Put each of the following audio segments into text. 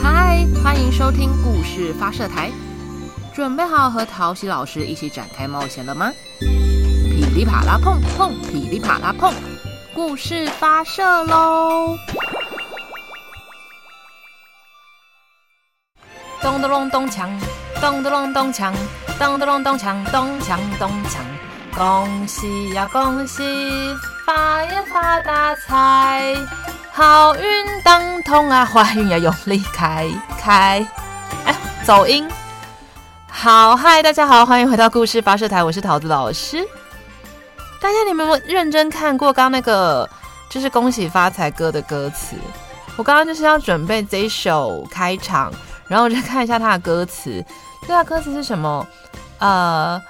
嗨，欢迎收听故事发射台，准备好和陶喜老师一起展开冒险了吗？噼里啪啦碰碰，噼里啪啦碰，故事发射喽！咚咚隆咚锵，咚咚隆咚锵，咚咚隆咚锵，咚锵咚锵，恭喜呀恭喜，发呀发大财！好运当头啊，坏运要用力开开。哎，走音。好，嗨，大家好，欢迎回到故事发射台，我是桃子老师。大家，你们有认真看过刚那个就是恭喜发财歌的歌词？我刚刚就是要准备这一首开场，然后我就看一下它的歌词。这个歌词是什么？呃，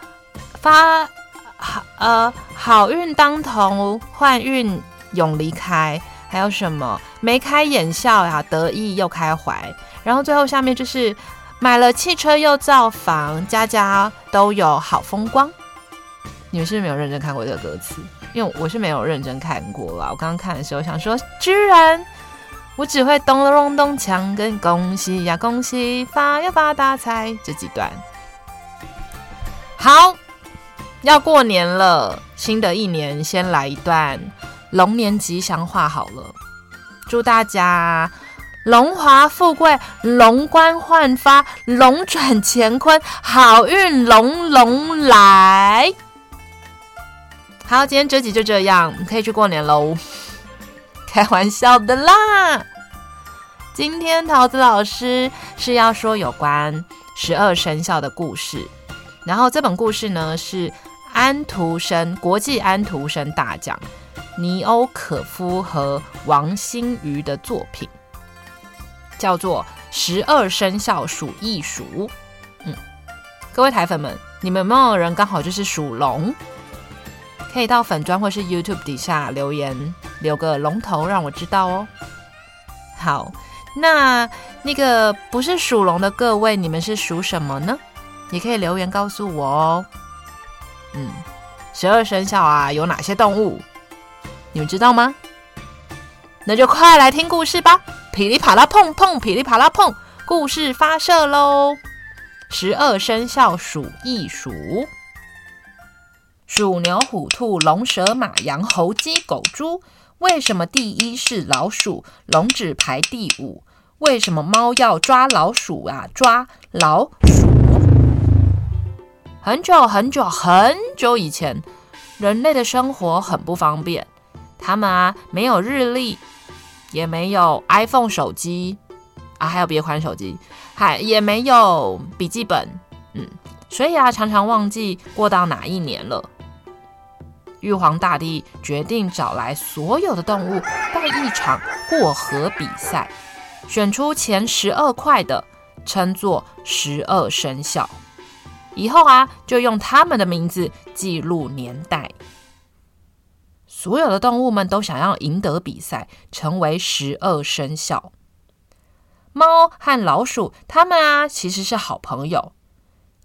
发好呃好运当头，坏运永离开。还有什么？眉开眼笑呀，得意又开怀。然后最后下面就是买了汽车又造房，家家都有好风光。你们是不是没有认真看过这个歌词？因为我是没有认真看过啦。我刚刚看的时候想说，居然我只会咚咚咚锵跟恭喜呀恭喜发呀发大财这几段。好，要过年了，新的一年先来一段。龙年吉祥话好了，祝大家荣华富贵、龙冠焕发、龙转乾坤，好运龙龙来。好，今天这集就这样，可以去过年喽。开玩笑的啦。今天桃子老师是要说有关十二生肖的故事，然后这本故事呢是安徒生国际安徒生大奖。尼欧可夫和王新瑜的作品叫做《十二生肖属役鼠》。嗯，各位台粉们，你们有没有人刚好就是属龙？可以到粉专或是 YouTube 底下留言，留个龙头让我知道哦。好，那那个不是属龙的各位，你们是属什么呢？也可以留言告诉我哦。嗯，十二生肖啊，有哪些动物？你们知道吗？那就快来听故事吧！噼里啪啦碰碰，噼里啪啦碰，故事发射喽！十二生肖属役鼠：鼠、牛、虎、兔、龙、蛇、马、羊、猴、鸡、狗、猪。为什么第一是老鼠？龙只排第五。为什么猫要抓老鼠啊？抓老鼠。很久很久很久以前，人类的生活很不方便。他们啊，没有日历，也没有 iPhone 手机啊，还有别款手机，还也没有笔记本，嗯，所以啊，常常忘记过到哪一年了。玉皇大帝决定找来所有的动物办一场过河比赛，选出前十二块的，称作十二生肖，以后啊，就用他们的名字记录年代。所有的动物们都想要赢得比赛，成为十二生肖。猫和老鼠，它们啊其实是好朋友，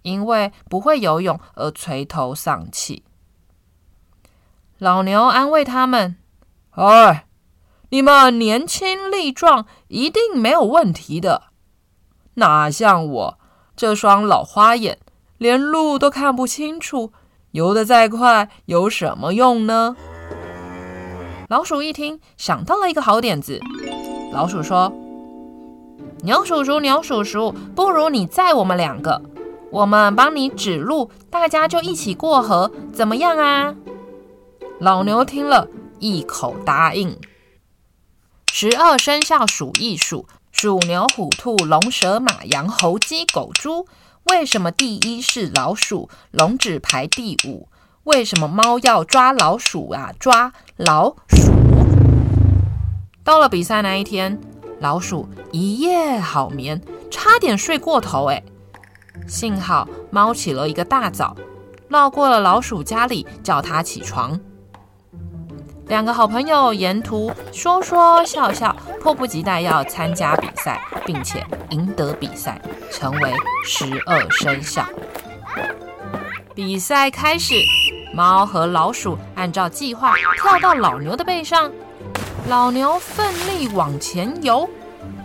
因为不会游泳而垂头丧气。老牛安慰他们：“哎，你们年轻力壮，一定没有问题的。哪像我这双老花眼，连路都看不清楚，游得再快有什么用呢？”老鼠一听，想到了一个好点子。老鼠说：“牛叔叔，牛叔叔，不如你载我们两个，我们帮你指路，大家就一起过河，怎么样啊？”老牛听了一口答应。十二生肖数一数：鼠、牛、虎、兔、龙、蛇、马、羊、猴、鸡、狗、猪。为什么第一是老鼠？龙只排第五。为什么猫要抓老鼠啊？抓老鼠。到了比赛那一天，老鼠一夜好眠，差点睡过头。哎，幸好猫起了一个大早，绕过了老鼠家里，叫它起床。两个好朋友沿途说说笑笑，迫不及待要参加比赛，并且赢得比赛，成为十二生肖。比赛开始。猫和老鼠按照计划跳到老牛的背上，老牛奋力往前游，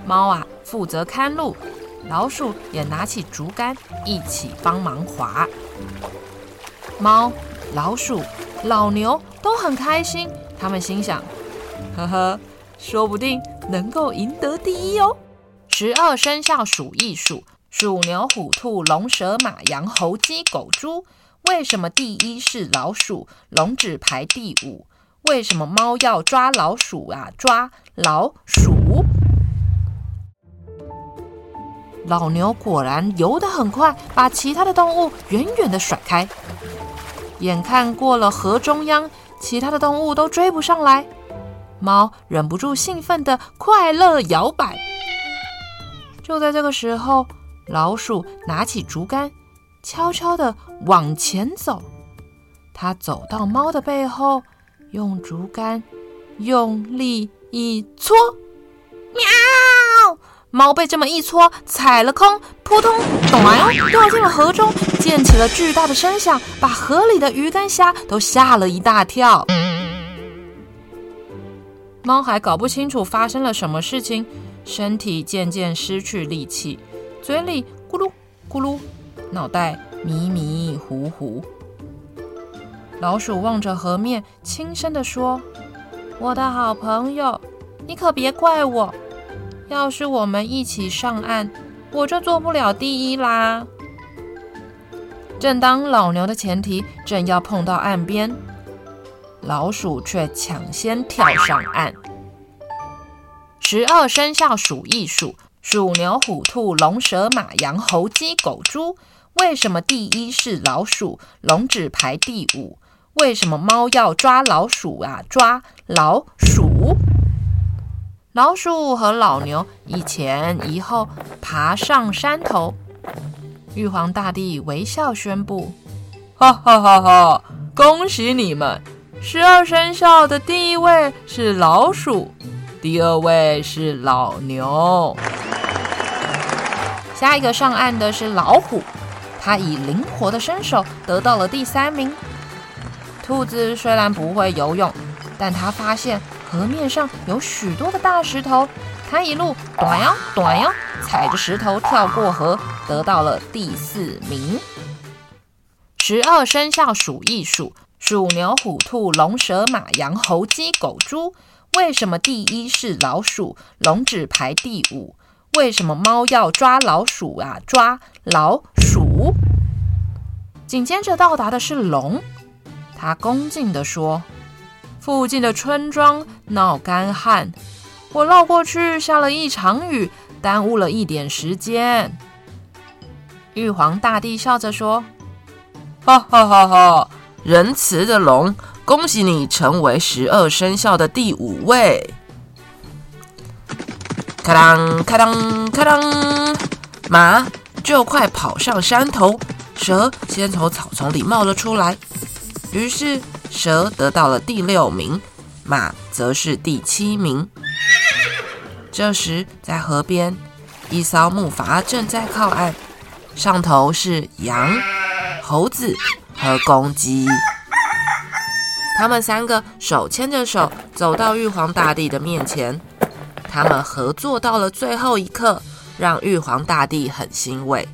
猫啊负责看路，老鼠也拿起竹竿一起帮忙划。猫、老鼠、老牛都很开心，他们心想：呵呵，说不定能够赢得第一哦。十二生肖数一数：鼠、牛、虎、兔、龙、蛇、马、羊、猴、鸡、狗、猪。为什么第一是老鼠，龙只排第五？为什么猫要抓老鼠啊？抓老鼠。老牛果然游得很快，把其他的动物远远地甩开。眼看过了河中央，其他的动物都追不上来，猫忍不住兴奋地快乐摇摆。就在这个时候，老鼠拿起竹竿。悄悄地往前走，他走到猫的背后，用竹竿用力一搓，喵！猫被这么一搓，踩了空，扑通，咚，掉进了河中，溅起了巨大的声响，把河里的鱼跟虾都吓了一大跳。猫还搞不清楚发生了什么事情，身体渐渐失去力气，嘴里咕噜咕噜。脑袋迷迷糊糊，老鼠望着河面，轻声地说：“我的好朋友，你可别怪我。要是我们一起上岸，我就做不了第一啦。”正当老牛的前蹄正要碰到岸边，老鼠却抢先跳上岸。十二生肖数一数：鼠、牛、虎、兔、龙、蛇、马、羊、猴、鸡、狗、猪。为什么第一是老鼠，龙只排第五？为什么猫要抓老鼠啊？抓老鼠。老鼠和老牛一前一后爬上山头。玉皇大帝微笑宣布：“哈哈哈哈！恭喜你们！十二生肖的第一位是老鼠，第二位是老牛，下一个上岸的是老虎。”他以灵活的身手得到了第三名。兔子虽然不会游泳，但他发现河面上有许多的大石头，他一路短呀短呀，踩着石头跳过河，得到了第四名。十二生肖数一数：鼠、牛、虎、兔、龙、蛇、马、羊、猴、鸡、狗、猪。为什么第一是老鼠，龙只排第五？为什么猫要抓老鼠啊？抓老鼠。紧接着到达的是龙，他恭敬地说：“附近的村庄闹干旱，我绕过去下了一场雨，耽误了一点时间。”玉皇大帝笑着说：“哈哈哈哈！仁慈的龙，恭喜你成为十二生肖的第五位。”咔当咔当咔当，马就快跑上山头，蛇先从草丛里冒了出来，于是蛇得到了第六名，马则是第七名。这时，在河边，一艘木筏正在靠岸，上头是羊、猴子和公鸡，他们三个手牵着手走到玉皇大帝的面前。他们合作到了最后一刻，让玉皇大帝很欣慰。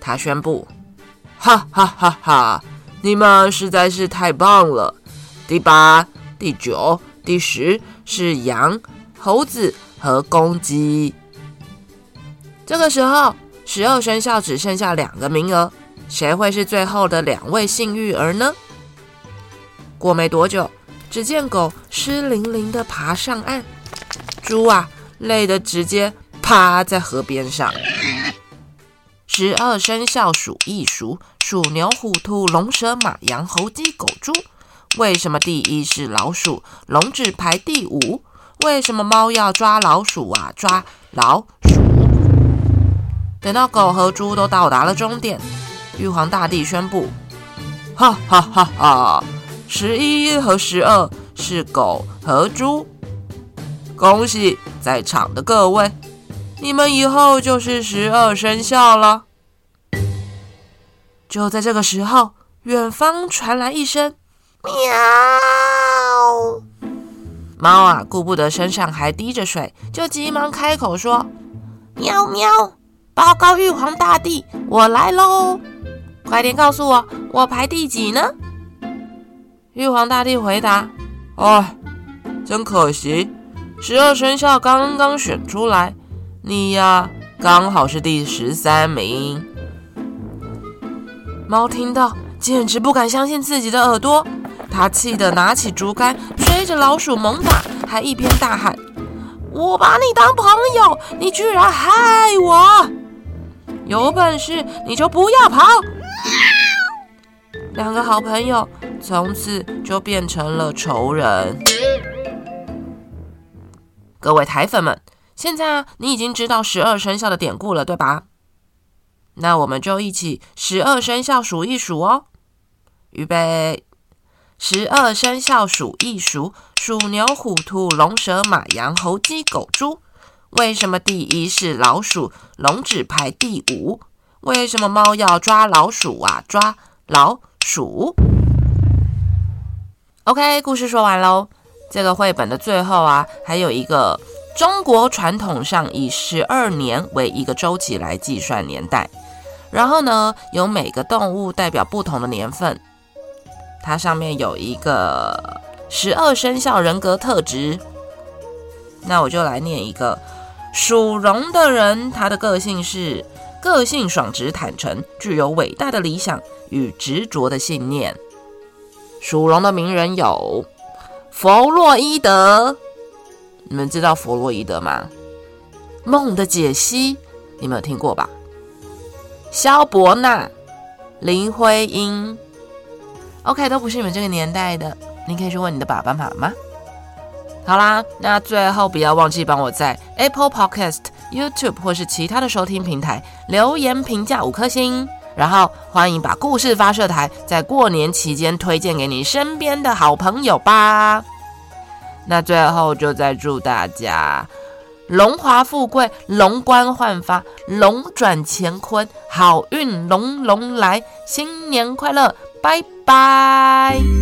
他宣布：“哈哈哈哈！你们实在是太棒了！第八、第九、第十是羊、猴子和公鸡。”这个时候，十二生肖只剩下两个名额，谁会是最后的两位幸运儿呢？过没多久，只见狗湿淋淋地爬上岸。猪啊，累得直接趴在河边上。十二生肖数一数：鼠、牛、虎、兔、龙、蛇、马、羊、猴、鸡、狗、猪。为什么第一是老鼠，龙只排第五？为什么猫要抓老鼠啊？抓老鼠。等到狗和猪都到达了终点，玉皇大帝宣布：哈哈哈哈！十一和十二是狗和猪。恭喜在场的各位，你们以后就是十二生肖了。就在这个时候，远方传来一声“喵”，猫啊，顾不得身上还滴着水，就急忙开口说：“喵喵，报告玉皇大帝，我来喽！快点告诉我，我排第几呢？”玉皇大帝回答：“哎，真可惜，十二生肖刚刚选出来，你呀，刚好是第十三名。”猫听到，简直不敢相信自己的耳朵，他气得拿起竹竿追着老鼠猛打，还一边大喊：“我把你当朋友，你居然害我！有本事你就不要跑！”两个好朋友从此就变成了仇人。各位台粉们，现在，你已经知道十二生肖的典故了，对吧？那我们就一起十二生肖数一数哦。预备，十二生肖数一数：鼠、牛、虎、兔、龙、蛇、马、羊、猴、鸡、狗、猪。为什么第一是老鼠，龙只排第五？为什么猫要抓老鼠啊？抓老鼠。OK，故事说完喽。这个绘本的最后啊，还有一个中国传统上以十二年为一个周期来计算年代，然后呢，有每个动物代表不同的年份。它上面有一个十二生肖人格特质，那我就来念一个属龙的人，他的个性是个性爽直坦诚，具有伟大的理想与执着的信念。属龙的名人有弗洛伊德，你们知道弗洛伊德吗？梦的解析，你们有听过吧？萧伯纳、林徽因，OK，都不是你们这个年代的，你可以去问你的爸爸妈妈。好啦，那最后不要忘记帮我在 Apple Podcast、YouTube 或是其他的收听平台留言评价五颗星。然后欢迎把故事发射台在过年期间推荐给你身边的好朋友吧。那最后就再祝大家荣华富贵、龙冠焕发、龙转乾坤、好运龙龙来，新年快乐，拜拜。